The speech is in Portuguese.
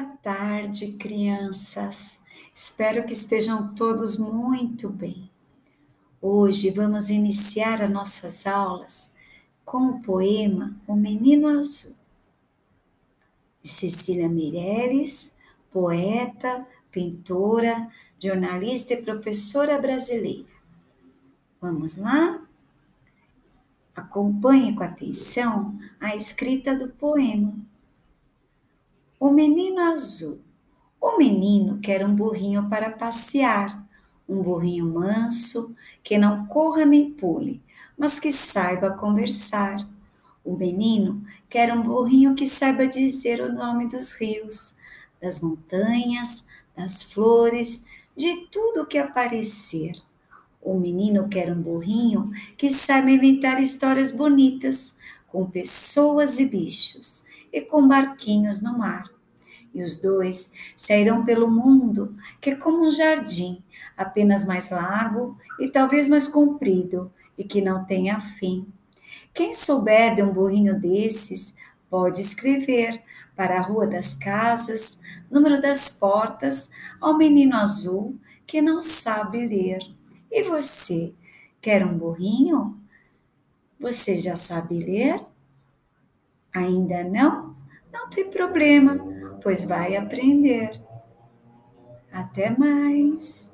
Boa tarde, crianças. Espero que estejam todos muito bem. Hoje vamos iniciar as nossas aulas com o poema O Menino Azul, de Cecília Meirelles, poeta, pintora, jornalista e professora brasileira. Vamos lá? Acompanhe com atenção a escrita do poema. O menino azul. O menino quer um burrinho para passear, um burrinho manso, que não corra nem pule, mas que saiba conversar. O menino quer um burrinho que saiba dizer o nome dos rios, das montanhas, das flores, de tudo que aparecer. O menino quer um burrinho que saiba inventar histórias bonitas, com pessoas e bichos e com barquinhos no mar. E os dois sairão pelo mundo, que é como um jardim, apenas mais largo e talvez mais comprido, e que não tenha fim. Quem souber de um burrinho desses, pode escrever para a Rua das Casas, número das portas, ao menino azul que não sabe ler. E você, quer um burrinho? Você já sabe ler? Ainda não? Não tem problema, pois vai aprender. Até mais!